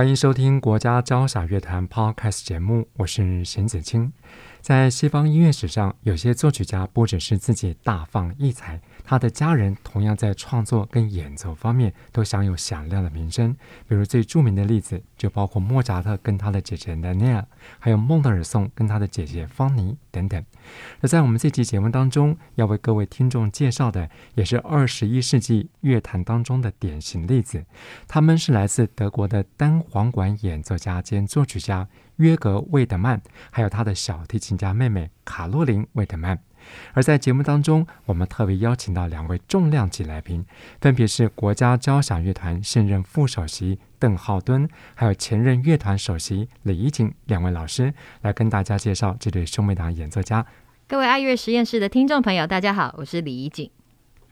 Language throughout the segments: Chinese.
欢迎收听国家交响乐团 Podcast 节目，我是邢子清。在西方音乐史上，有些作曲家不只是自己大放异彩，他的家人同样在创作跟演奏方面都享有响亮的名声。比如最著名的例子，就包括莫扎特跟他的姐姐 Nannerl，还有孟德尔颂跟他的姐姐方妮等等。而在我们这期节目当中，要为各位听众介绍的，也是二十一世纪乐坛当中的典型例子。他们是来自德国的单簧管演奏家兼作曲家。约格·魏德曼，还有他的小提琴家妹妹卡洛琳·魏德曼。而在节目当中，我们特别邀请到两位重量级来宾，分别是国家交响乐团现任副首席邓浩敦，还有前任乐团首席李怡景两位老师，来跟大家介绍这对兄妹档演奏家。各位爱乐实验室的听众朋友，大家好，我是李怡景。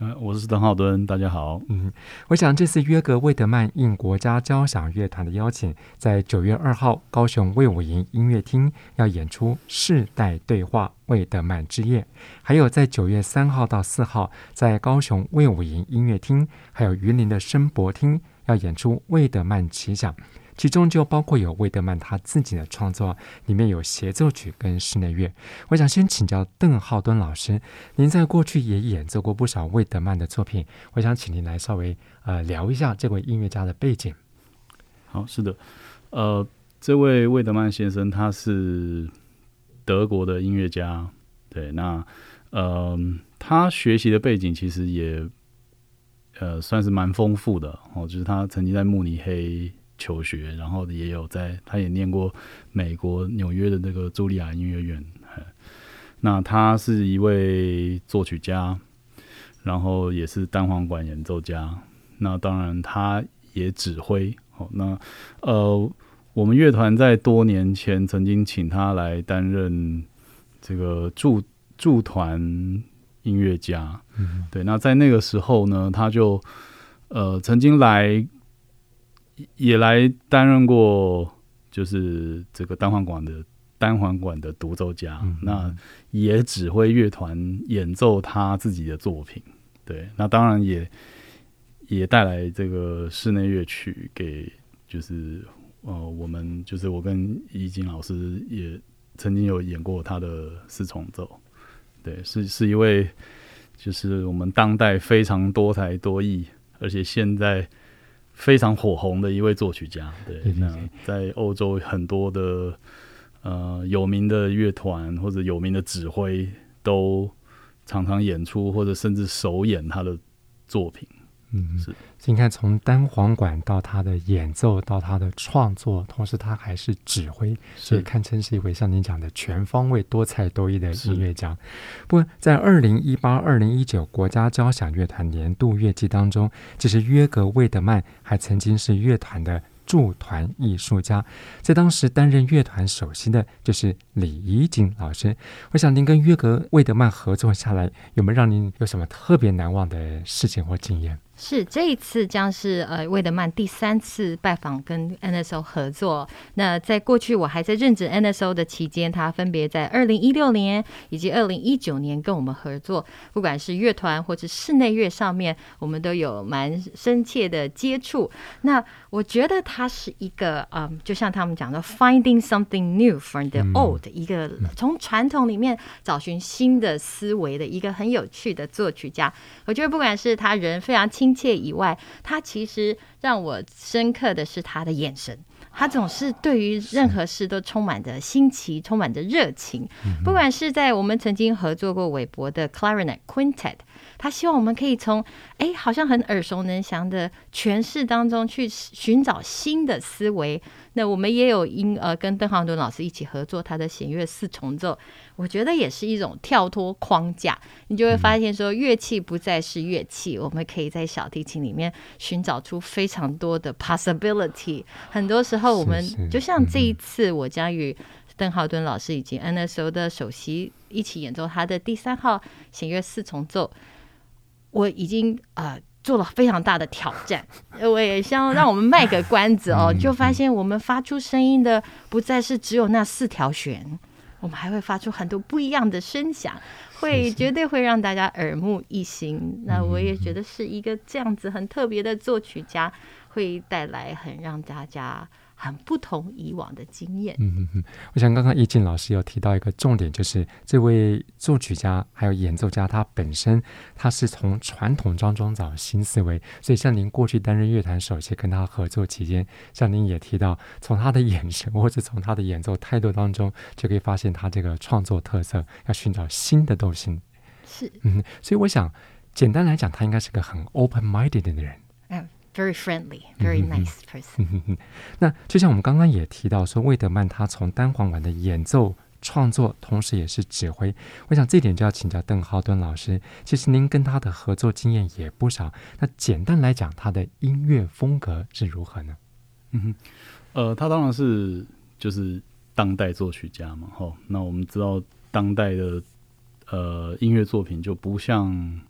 呃，我是邓浩敦，大家好。嗯，我想这次约格·魏德曼应国家交响乐团的邀请，在九月二号高雄魏武营音乐厅要演出《世代对话：魏德曼之夜》，还有在九月三号到四号在高雄魏武营音乐厅，还有云林的声博厅要演出《魏德曼奇想》。其中就包括有魏德曼他自己的创作，里面有协奏曲跟室内乐。我想先请教邓浩敦老师，您在过去也演奏过不少魏德曼的作品，我想请您来稍微呃聊一下这位音乐家的背景。好，是的，呃，这位魏德曼先生他是德国的音乐家，对，那呃，他学习的背景其实也呃算是蛮丰富的哦，就是他曾经在慕尼黑。求学，然后也有在，他也念过美国纽约的那个茱莉亚音乐院。那他是一位作曲家，然后也是单簧管演奏家。那当然，他也指挥。哦，那呃，我们乐团在多年前曾经请他来担任这个驻驻团音乐家。嗯，对。那在那个时候呢，他就呃曾经来。也来担任过，就是这个单簧管的单簧管的独奏家，嗯、那也指挥乐团演奏他自己的作品。对，那当然也也带来这个室内乐曲给，就是呃，我们就是我跟易经老师也曾经有演过他的四重奏。对，是是一位就是我们当代非常多才多艺，而且现在。非常火红的一位作曲家，对，那在欧洲很多的呃有名的乐团或者有名的指挥都常常演出或者甚至首演他的作品。嗯，是。你看，从单簧管到他的演奏，到他的创作，同时他还是指挥，所以堪称是一位像您讲的全方位、多才多艺的音乐家。不过，在二零一八、二零一九国家交响乐团年度乐季当中，其实约格·魏德曼还曾经是乐团的驻团艺术家，在当时担任乐团首席的就是李怡景老师。我想您跟约格·魏德曼合作下来，有没有让您有什么特别难忘的事情或经验？是这一次将是呃魏德曼第三次拜访跟 NSO 合作。那在过去我还在任职 NSO 的期间，他分别在二零一六年以及二零一九年跟我们合作，不管是乐团或者室内乐上面，我们都有蛮深切的接触。那我觉得他是一个嗯，就像他们讲的 “finding something new from the old”，一个从传统里面找寻新的思维的一个很有趣的作曲家。我觉得不管是他人非常亲。亲切以外，他其实让我深刻的是他的眼神。他总是对于任何事都充满着新奇，充满着热情。不管是在我们曾经合作过韦伯的 Clarinet Quintet，他希望我们可以从哎好像很耳熟能详的诠释当中去寻找新的思维。那我们也有因呃跟邓浩敦老师一起合作他的弦乐四重奏，我觉得也是一种跳脱框架，你就会发现说乐器不再是乐器，我们可以在小提琴里面寻找出非常多的 possibility。很多时候我们就像这一次我将与邓浩敦老师以及 NSO 的首席一起演奏他的第三号弦乐四重奏。我已经呃做了非常大的挑战，我也想让我们卖个关子哦，就发现我们发出声音的不再是只有那四条弦，我们还会发出很多不一样的声响，会绝对会让大家耳目一新。那我也觉得是一个这样子很特别的作曲家，会带来很让大家。很不同以往的经验。嗯嗯嗯，我想刚刚易静老师有提到一个重点，就是这位作曲家还有演奏家，他本身他是从传统当中找新思维。所以像您过去担任乐团首席跟他合作期间，像您也提到，从他的眼神或者从他的演奏态度当中，就可以发现他这个创作特色，要寻找新的东西。是，嗯，所以我想简单来讲，他应该是个很 open-minded 的人。Very friendly, very nice person。那就像我们刚刚也提到说，魏德曼他从单簧管的演奏创作，同时也是指挥。我想这点就要请教邓浩敦老师。其实您跟他的合作经验也不少。那简单来讲，他的音乐风格是如何呢？嗯哼，呃，他当然是就是当代作曲家嘛。哈，那我们知道当代的呃音乐作品就不像。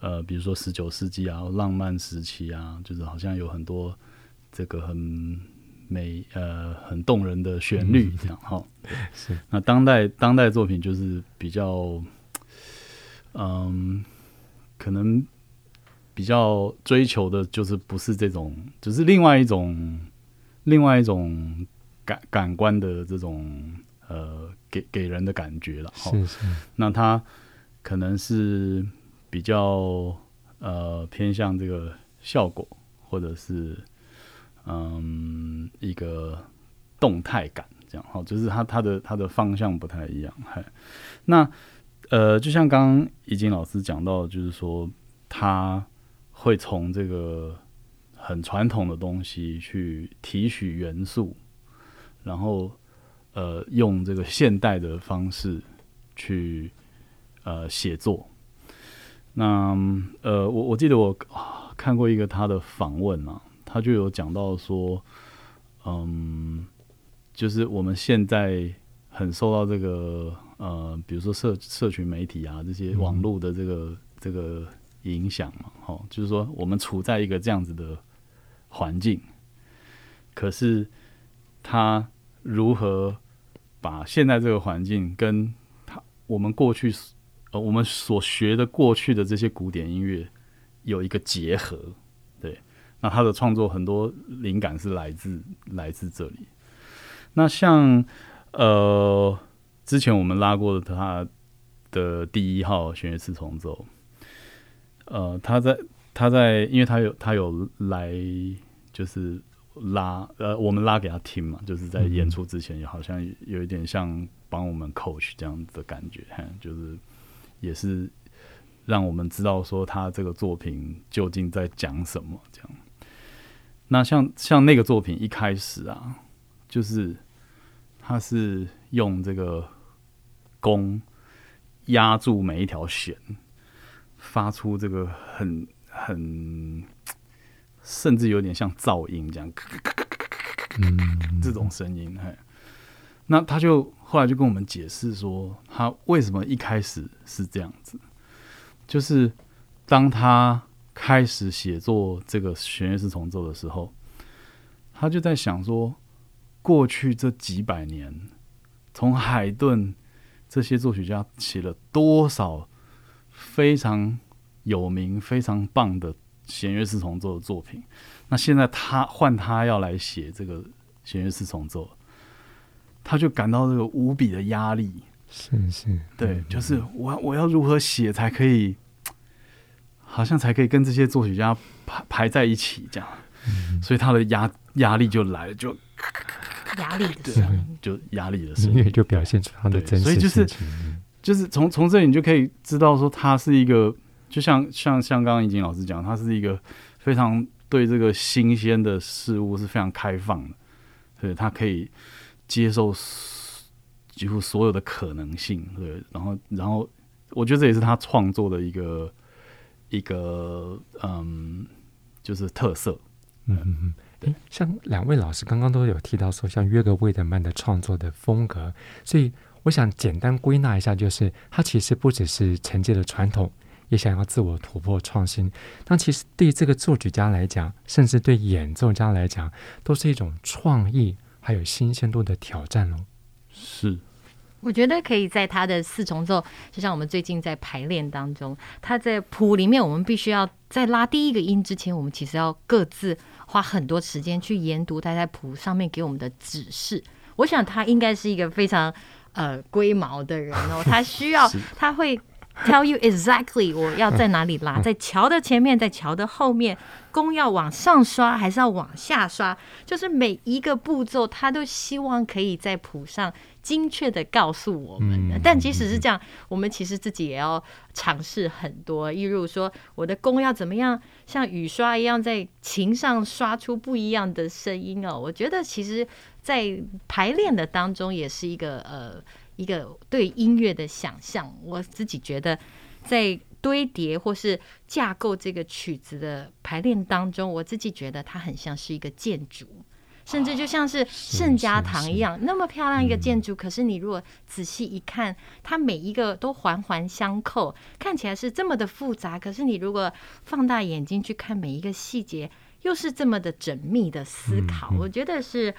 呃，比如说十九世纪啊，浪漫时期啊，就是好像有很多这个很美呃很动人的旋律这样哈。是。那当代当代作品就是比较，嗯，可能比较追求的就是不是这种，只、就是另外一种另外一种感感官的这种呃给给人的感觉了。是是。那他可能是。比较呃偏向这个效果，或者是嗯一个动态感这样哈，就是它它的它的方向不太一样。嗨，那呃就像刚刚奕静老师讲到，就是说他会从这个很传统的东西去提取元素，然后呃用这个现代的方式去呃写作。那呃，我我记得我看过一个他的访问啊，他就有讲到说，嗯，就是我们现在很受到这个呃，比如说社社群媒体啊这些网络的这个、嗯、这个影响嘛，哈，就是说我们处在一个这样子的环境，可是他如何把现在这个环境跟他我们过去。呃，我们所学的过去的这些古典音乐有一个结合，对，那他的创作很多灵感是来自来自这里。那像呃，之前我们拉过的他的第一号弦乐四重奏，呃，他在他在，因为他有他有来就是拉，呃，我们拉给他听嘛，就是在演出之前也好像有一点像帮我们 coach 这样子的感觉，就是。也是让我们知道说他这个作品究竟在讲什么。这样，那像像那个作品一开始啊，就是他是用这个弓压住每一条弦，发出这个很很甚至有点像噪音这样，嗯，这种声音。嘿，那他就。后来就跟我们解释说，他为什么一开始是这样子，就是当他开始写作这个弦乐四重奏的时候，他就在想说，过去这几百年，从海顿这些作曲家写了多少非常有名、非常棒的弦乐四重奏的作品，那现在他换他要来写这个弦乐四重奏。他就感到这个无比的压力，是是，对，就是我我要如何写才可以，好像才可以跟这些作曲家排排在一起这样，嗯、所以他的压压力就来了，就压力的对，就压力的声音就表现出他的真实，所以就是就是从从这里你就可以知道说他是一个，就像像像刚刚已经老师讲，他是一个非常对这个新鲜的事物是非常开放的，对，他可以。接受几乎所有的可能性，对，然后，然后，我觉得这也是他创作的一个一个嗯，就是特色。嗯嗯嗯，诶，像两位老师刚刚都有提到说，像约格魏德曼的创作的风格，所以我想简单归纳一下，就是他其实不只是承接了传统，也想要自我突破创新。但其实对这个作曲家来讲，甚至对演奏家来讲，都是一种创意还有新鲜度的挑战喽。是。我觉得可以在他的四重奏，就像我们最近在排练当中，他在谱里面，我们必须要在拉第一个音之前，我们其实要各自花很多时间去研读他在谱上面给我们的指示。我想他应该是一个非常呃龟毛的人哦，他需要 他会。Tell you exactly 我要在哪里拉，在桥的前面，在桥的后面，弓要往上刷还是要往下刷？就是每一个步骤，他都希望可以在谱上精确的告诉我们的。但即使是这样，我们其实自己也要尝试很多，例如说我的弓要怎么样，像雨刷一样在琴上刷出不一样的声音哦。我觉得其实，在排练的当中也是一个呃。一个对音乐的想象，我自己觉得，在堆叠或是架构这个曲子的排练当中，我自己觉得它很像是一个建筑，甚至就像是圣家堂一样，那么漂亮一个建筑。可是你如果仔细一看，它每一个都环环相扣，看起来是这么的复杂。可是你如果放大眼睛去看每一个细节，又是这么的缜密的思考。我觉得是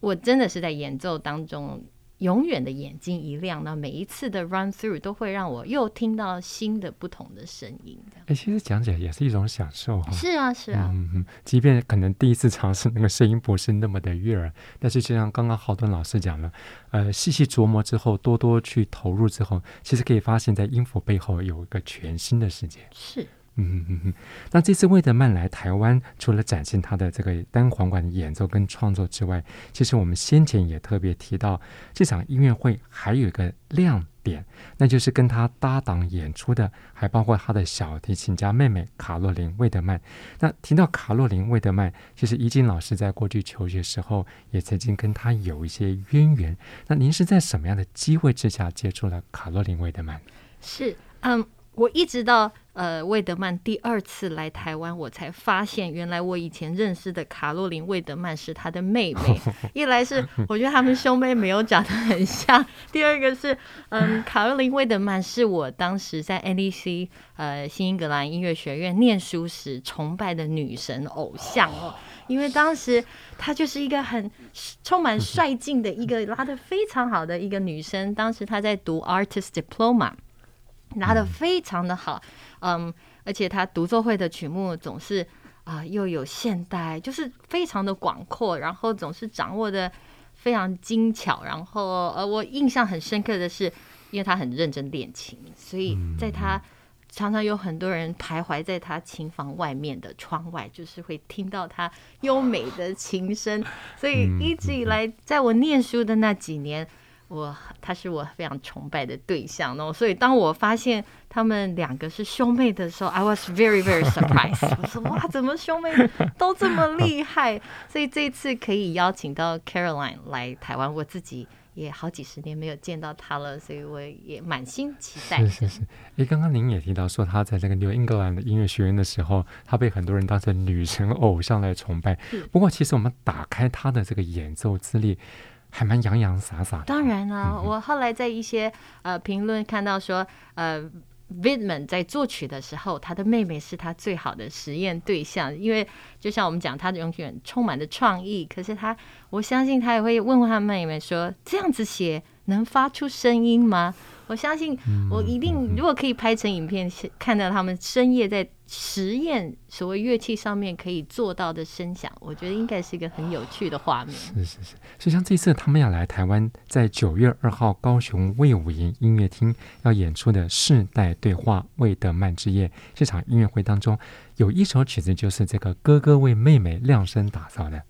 我真的是在演奏当中。永远的眼睛一亮，那每一次的 run through 都会让我又听到新的不同的声音。哎，其实讲起来也是一种享受哈。是啊，是啊。嗯嗯，即便可能第一次尝试那个声音不是那么的悦耳，但是就像刚刚浩顿老师讲了，呃，细细琢磨之后，多多去投入之后，其实可以发现，在音符背后有一个全新的世界。是。嗯嗯嗯，那这次魏德曼来台湾，除了展现他的这个单簧管的演奏跟创作之外，其实我们先前也特别提到，这场音乐会还有一个亮点，那就是跟他搭档演出的，还包括他的小提琴家妹妹卡洛琳·魏德曼。那提到卡洛琳·魏德曼，其实怡静老师在过去求学时候也曾经跟他有一些渊源。那您是在什么样的机会之下接触了卡洛琳·魏德曼？是，嗯。我一直到呃魏德曼第二次来台湾，我才发现原来我以前认识的卡洛琳·魏德曼是他的妹妹。一来是我觉得他们兄妹没有长得很像，第二个是嗯卡洛琳·魏德曼是我当时在 NEC 呃新英格兰音乐学院念书时崇拜的女神偶像哦，因为当时她就是一个很充满率劲的一个拉得非常好的一个女生，当时她在读 Artist Diploma。拿的非常的好，嗯，而且他独奏会的曲目总是啊、呃、又有现代，就是非常的广阔，然后总是掌握的非常精巧，然后呃我印象很深刻的是，因为他很认真练琴，所以在他常常有很多人徘徊在他琴房外面的窗外，就是会听到他优美的琴声，所以一直以来在我念书的那几年。我他是我非常崇拜的对象哦，所以当我发现他们两个是兄妹的时候，I was very very surprised。我说哇，怎么兄妹都这么厉害？所以这次可以邀请到 Caroline 来台湾，我自己也好几十年没有见到她了，所以我也满心期待。是是是，哎，刚刚您也提到说他在这个 New England 的音乐学院的时候，他被很多人当成女神偶像来崇拜。不过其实我们打开他的这个演奏资历。还蛮洋洋洒洒的。当然了、啊，我后来在一些呃评论看到说，呃 Vidman 在作曲的时候，他的妹妹是他最好的实验对象，因为就像我们讲，他永远充满着创意。可是他，我相信他也会问问他妹妹说，这样子写能发出声音吗？我相信，我一定如果可以拍成影片，看到他们深夜在实验所谓乐器上面可以做到的声响，我觉得应该是一个很有趣的画面。是是是，所以像这次他们要来台湾，在九月二号高雄魏武营音乐厅要演出的世代对话魏德曼之夜这场音乐会当中，有一首曲子就是这个哥哥为妹妹量身打造的。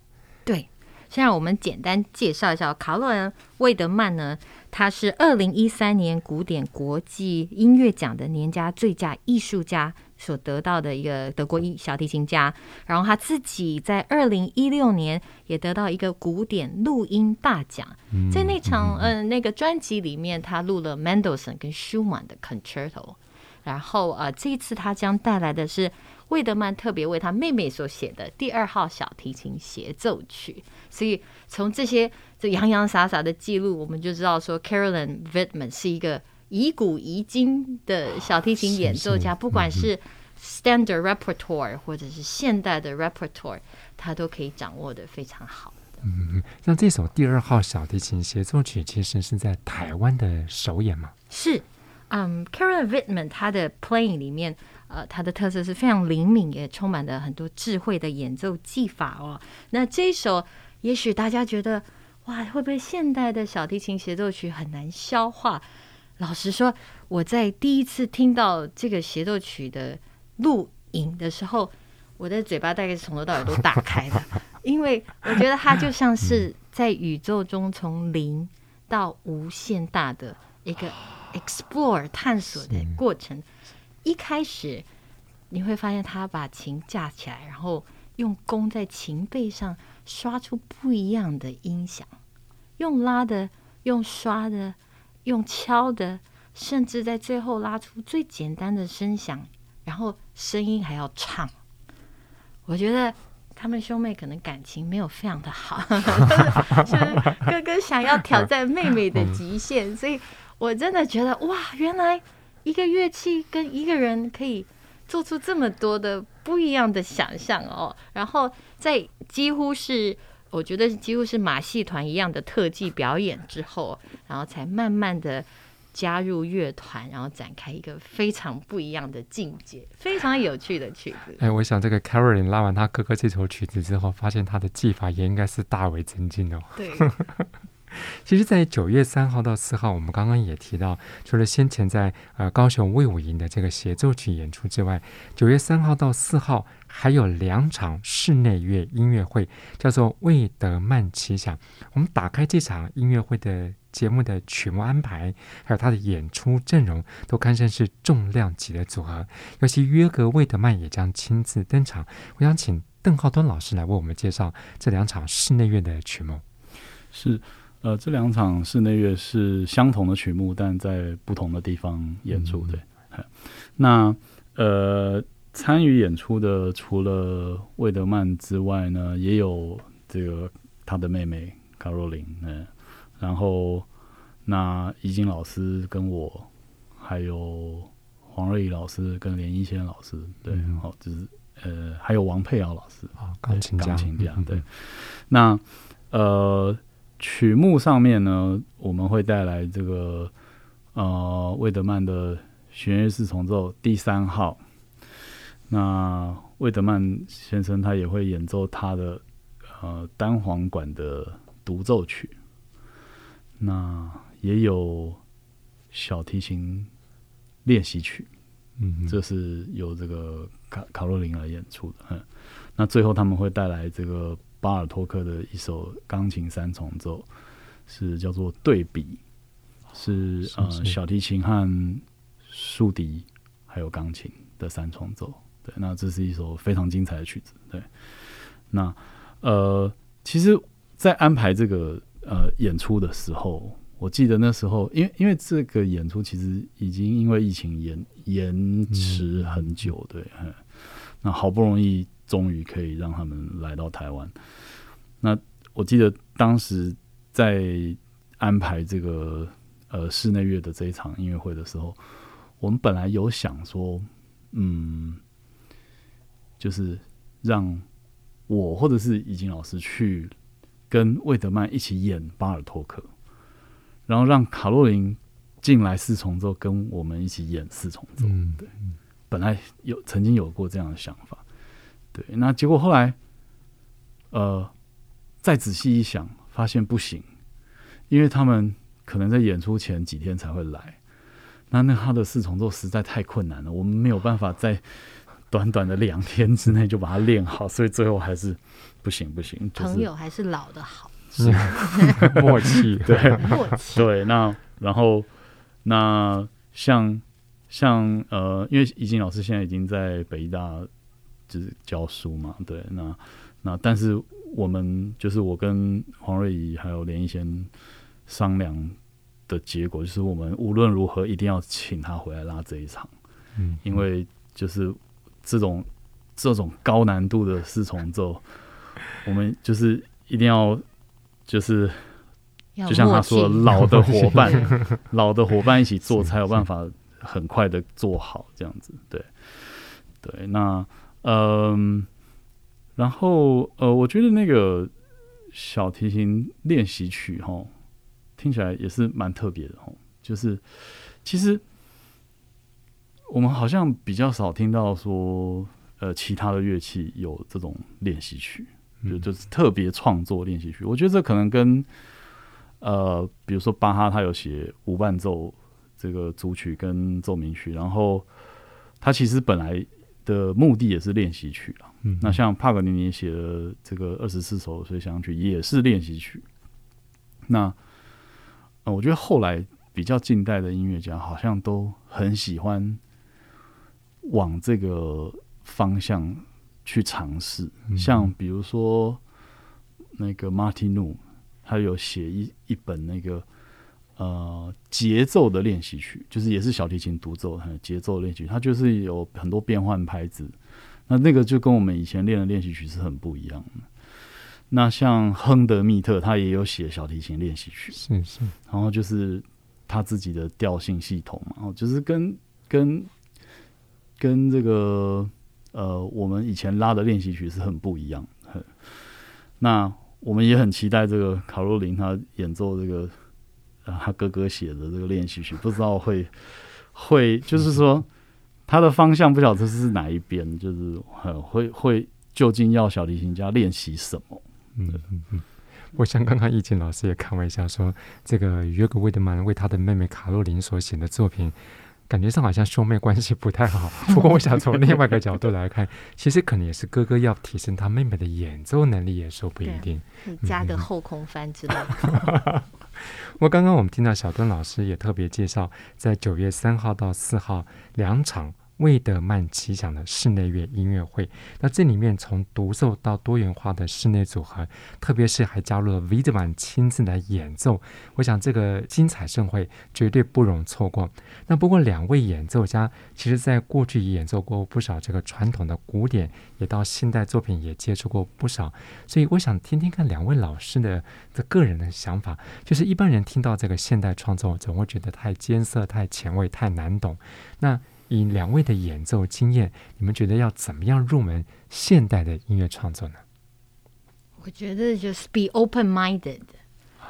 对。现在我们简单介绍一下卡洛恩·魏德曼呢，他是二零一三年古典国际音乐奖的年家最佳艺术家所得到的一个德国一小提琴家。然后他自己在二零一六年也得到一个古典录音大奖，在那场嗯、呃、那个专辑里面，他录了 Mendelssohn 跟 Schumann 的 Concerto。然后呃，这一次他将带来的是。魏德曼特别为他妹妹所写的第二号小提琴协奏曲。所以从这些这洋洋洒洒的记录，我们就知道说，Caroline Widman 是一个以古遗今的小提琴演奏家，不管是 Standard Repertoire 或者是现代的 Repertoire，他都可以掌握的非常好。嗯，那这首第二号小提琴协奏曲其实是在台湾的首演嘛？是，嗯，Caroline Widman 她的 playing 里面，呃，她的特色是非常灵敏，也充满了很多智慧的演奏技法哦。那这一首，也许大家觉得，哇，会不会现代的小提琴协奏曲很难消化？老实说，我在第一次听到这个协奏曲的录影的时候，我的嘴巴大概是从头到尾都打开的。因为我觉得它就像是在宇宙中从零到无限大的一个 explore 探索的过程。一开始你会发现他把琴架起来，然后用弓在琴背上刷出不一样的音响，用拉的，用刷的，用敲的，甚至在最后拉出最简单的声响，然后声音还要唱。我觉得。他们兄妹可能感情没有非常的好，就是哥哥想要挑战妹妹的极限，所以我真的觉得哇，原来一个乐器跟一个人可以做出这么多的不一样的想象哦。然后在几乎是我觉得几乎是马戏团一样的特技表演之后，然后才慢慢的。加入乐团，然后展开一个非常不一样的境界，非常有趣的曲子。哎，我想这个 Caroline 拉完他哥哥这首曲子之后，发现他的技法也应该是大为增进哦。对。其实，在九月三号到四号，我们刚刚也提到，除了先前在呃高雄魏武营的这个协奏曲演出之外，九月三号到四号还有两场室内乐音乐会，叫做魏德曼奇想。我们打开这场音乐会的节目的曲目安排，还有他的演出阵容，都堪称是重量级的组合。尤其约格魏德曼也将亲自登场。我想请邓浩端老师来为我们介绍这两场室内乐的曲目。是。呃，这两场室内乐是相同的曲目，但在不同的地方演出。对，嗯、那呃，参与演出的除了魏德曼之外呢，也有这个他的妹妹卡若琳。嗯，然后那怡静老师跟我，还有黄瑞怡老师跟连一仙老师，对，然后、嗯、就是呃，还有王佩瑶老师啊，钢琴家，钢琴家。对，嗯、那呃。曲目上面呢，我们会带来这个呃，魏德曼的弦乐四重奏第三号。那魏德曼先生他也会演奏他的呃单簧管的独奏曲。那也有小提琴练习曲，嗯，这是由这个卡卡洛琳来演出的。嗯，那最后他们会带来这个。巴尔托克的一首钢琴三重奏是叫做对比，是呃小提琴和竖笛还有钢琴的三重奏。对，那这是一首非常精彩的曲子。对，那呃，其实，在安排这个呃演出的时候，我记得那时候，因为因为这个演出其实已经因为疫情延延迟很久，对，嗯，那好不容易。终于可以让他们来到台湾。那我记得当时在安排这个呃室内乐的这一场音乐会的时候，我们本来有想说，嗯，就是让我或者是怡静老师去跟魏德曼一起演巴尔托克，然后让卡洛琳进来四重奏跟我们一起演四重奏。嗯，对，本来有曾经有过这样的想法。对，那结果后来，呃，再仔细一想，发现不行，因为他们可能在演出前几天才会来，那那他的四重奏实在太困难了，我们没有办法在短短的两天之内就把它练好，所以最后还是不行不行。就是、朋友还是老的好，是 默契，对，默契，对。那然后那像像呃，因为怡静老师现在已经在北艺大。就是教书嘛，对，那那但是我们就是我跟黄瑞怡还有连一贤商量的结果，就是我们无论如何一定要请他回来拉这一场，嗯，因为就是这种这种高难度的四重奏，我们就是一定要就是就像他说，老的伙伴，老的伙伴一起做才有办法很快的做好这样子。对，对，那嗯，然后呃，我觉得那个小提琴练习曲哈，听起来也是蛮特别的哈，就是其实。我们好像比较少听到说，呃，其他的乐器有这种练习曲，就就是特别创作练习曲。我觉得这可能跟，呃，比如说巴哈他有写无伴奏这个组曲跟奏鸣曲，然后他其实本来的目的也是练习曲啊。嗯，那像帕格尼尼写的这个二十四首随想曲也是练习曲。那，呃，我觉得后来比较近代的音乐家好像都很喜欢。往这个方向去尝试，像比如说那个 Martin Null，他有写一一本那个呃节奏的练习曲，就是也是小提琴独奏，节奏练习曲，它就是有很多变换拍子。那那个就跟我们以前练的练习曲是很不一样的。那像亨德密特，他也有写小提琴练习曲，是是，然后就是他自己的调性系统嘛，就是跟跟。跟这个呃，我们以前拉的练习曲是很不一样。那我们也很期待这个卡洛琳他演奏这个呃他哥哥写的这个练习曲，不知道会会就是说他的方向不晓得是哪一边，就是很会会究竟要小提琴家练习什么？嗯嗯嗯。我想刚刚易静老师也开玩笑说，这个约格·威德曼为他的妹妹卡洛琳所写的作品。感觉上好像兄妹关系不太好，不过我想从另外一个角度来看，其实可能也是哥哥要提升他妹妹的演奏能力，也说不一定。加个后空翻之类的。我刚刚我们听到小敦老师也特别介绍，在九月三号到四号两场。魏德曼奇想的室内乐音乐会，那这里面从独奏到多元化的室内组合，特别是还加入了魏德曼亲自来演奏，我想这个精彩盛会绝对不容错过。那不过两位演奏家，其实在过去演奏过不少这个传统的古典，也到现代作品也接触过不少，所以我想听听看两位老师的的个人的想法。就是一般人听到这个现代创作，总会觉得太艰涩、太前卫、太难懂。那以两位的演奏经验，你们觉得要怎么样入门现代的音乐创作呢？我觉得就是 be open-minded。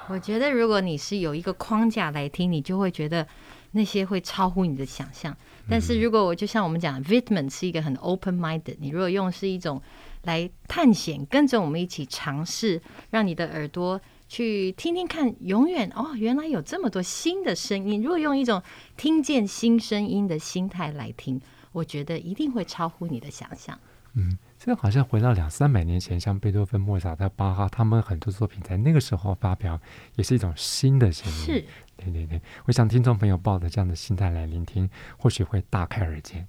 我觉得如果你是有一个框架来听，你就会觉得那些会超乎你的想象。但是如果我就像我们讲，Wittmann 是一个很 open-minded，你如果用是一种来探险，跟着我们一起尝试，让你的耳朵。去听听看，永远哦，原来有这么多新的声音。如果用一种听见新声音的心态来听，我觉得一定会超乎你的想象。嗯，这好像回到两三百年前，像贝多芬、莫扎特、巴哈，他们很多作品在那个时候发表，也是一种新的声音。是，对对对。我想听众朋友抱着这样的心态来聆听，或许会大开耳界。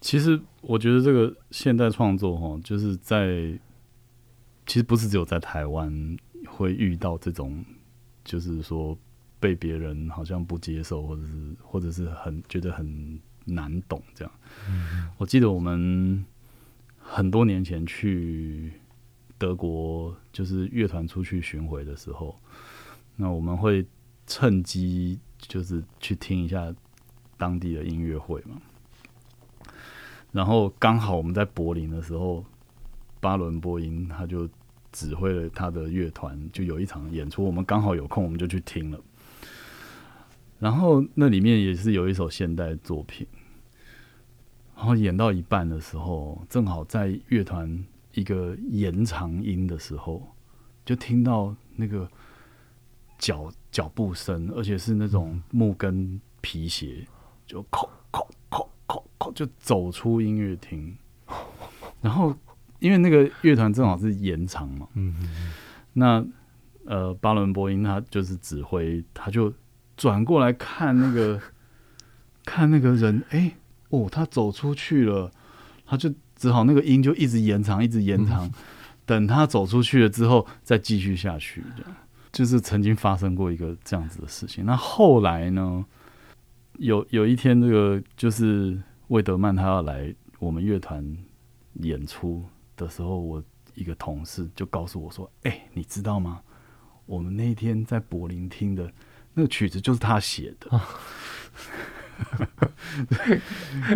其实我觉得这个现代创作，哈，就是在其实不是只有在台湾。会遇到这种，就是说被别人好像不接受，或者是或者是很觉得很难懂这样。嗯。我记得我们很多年前去德国，就是乐团出去巡回的时候，那我们会趁机就是去听一下当地的音乐会嘛。然后刚好我们在柏林的时候，巴伦波音他就。指挥了他的乐团，就有一场演出，我们刚好有空，我们就去听了。然后那里面也是有一首现代作品，然后演到一半的时候，正好在乐团一个延长音的时候，就听到那个脚脚步声，而且是那种木跟皮鞋，就叩叩叩叩叩，就走出音乐厅，然后。因为那个乐团正好是延长嘛，嗯嗯嗯，那呃巴伦波音他就是指挥，他就转过来看那个 看那个人，哎、欸、哦，他走出去了，他就只好那个音就一直延长，一直延长，嗯、等他走出去了之后再继续下去，这样就是曾经发生过一个这样子的事情。那后来呢，有有一天这个就是魏德曼他要来我们乐团。演出的时候，我一个同事就告诉我说：“哎、欸，你知道吗？我们那天在柏林听的那个曲子就是他写的。哦 ”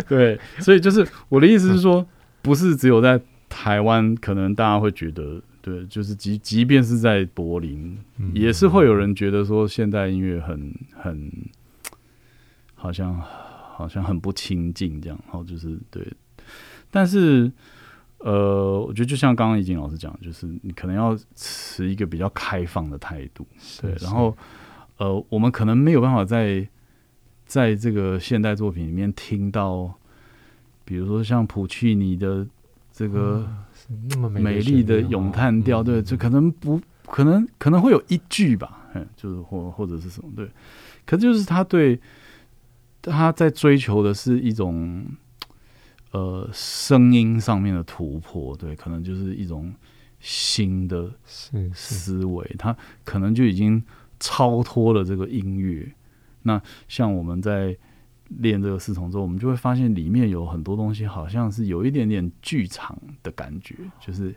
对，所以就是我的意思是说，不是只有在台湾，可能大家会觉得，对，就是即即便是在柏林，也是会有人觉得说现代音乐很很，好像好像很不亲近这样，然后就是对，但是呃，我觉得就像刚刚怡静老师讲，就是你可能要持一个比较开放的态度，对，然后呃，我们可能没有办法在。在这个现代作品里面听到，比如说像普契尼的这个那么美丽的咏叹调，对，就可能不可能可能会有一句吧，嗯，就是或或者是什么，对，可是就是他对他在追求的是一种呃声音上面的突破，对，可能就是一种新的思维，它可能就已经超脱了这个音乐。那像我们在练这个四重奏，我们就会发现里面有很多东西，好像是有一点点剧场的感觉，就是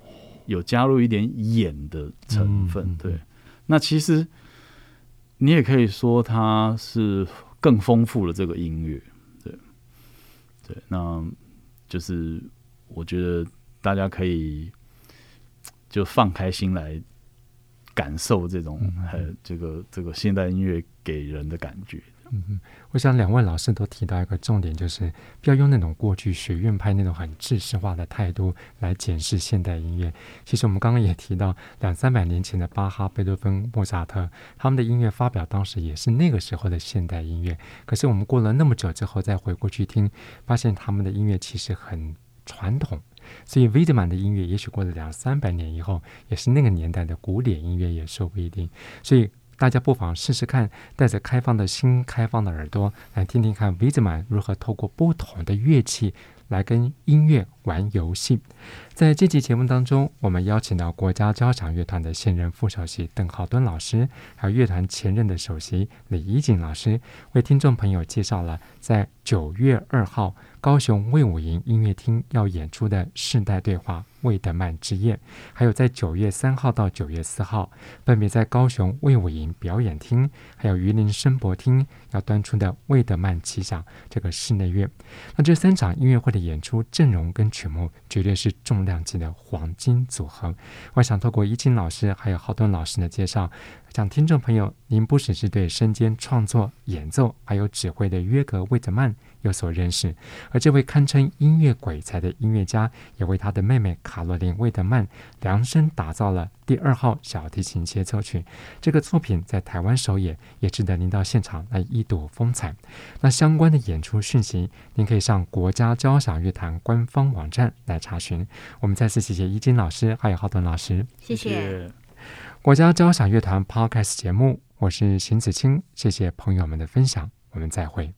有加入一点演的成分。对，那其实你也可以说它是更丰富了这个音乐。对，对，那就是我觉得大家可以就放开心来。感受这种呃，这个这个现代音乐给人的感觉。嗯嗯，我想两位老师都提到一个重点，就是不要用那种过去学院派那种很制式化的态度来检视现代音乐。其实我们刚刚也提到，两三百年前的巴哈、贝多芬、莫扎特，他们的音乐发表当时也是那个时候的现代音乐。可是我们过了那么久之后再回过去听，发现他们的音乐其实很传统。所以，维德曼的音乐也许过了两三百年以后，也是那个年代的古典音乐，也说不一定。所以，大家不妨试试看，带着开放的心、开放的耳朵，来听听看维德曼如何透过不同的乐器来跟音乐玩游戏。在这期节目当中，我们邀请到国家交响乐团的现任副首席邓浩敦老师，还有乐团前任的首席李怡景老师，为听众朋友介绍了在九月二号。高雄魏武营音乐厅要演出的世代对话《魏德曼之夜》，还有在九月三号到九月四号，分别在高雄魏武营表演厅，还有榆林声博厅要端出的魏德曼奇想这个室内乐。那这三场音乐会的演出阵容跟曲目，绝对是重亮级的黄金组合。我想透过怡静老师还有浩顿老师的介绍，让听众朋友，您不只是对身兼创作、演奏还有指挥的约格魏德曼有所认识，而这位堪称音乐鬼才的音乐家，也为他的妹妹卡洛琳·魏德曼量身打造了第二号小提琴协奏曲。这个作品在台湾首演，也值得您到现场来一睹风采。那相关的演出讯息，您可以上国家交响乐团官方网站来查询。我们再次谢谢伊金老师，还有浩顿老师，谢谢。国家交响乐团 Podcast 节目，我是邢子清，谢谢朋友们的分享，我们再会。